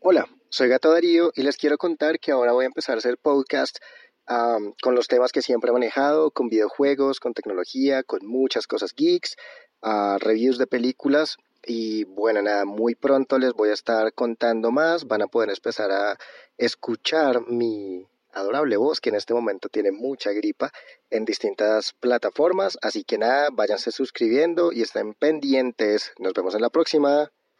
Hola, soy Gato Darío y les quiero contar que ahora voy a empezar a hacer podcast con los temas que siempre he manejado, con videojuegos, con tecnología, con muchas cosas geeks, ah, reviews de películas y bueno, nada, muy pronto les voy a estar contando más, van a poder empezar a escuchar mi adorable voz que en este momento tiene mucha gripa en distintas plataformas, así que nada, váyanse suscribiendo y estén pendientes, nos vemos en la próxima.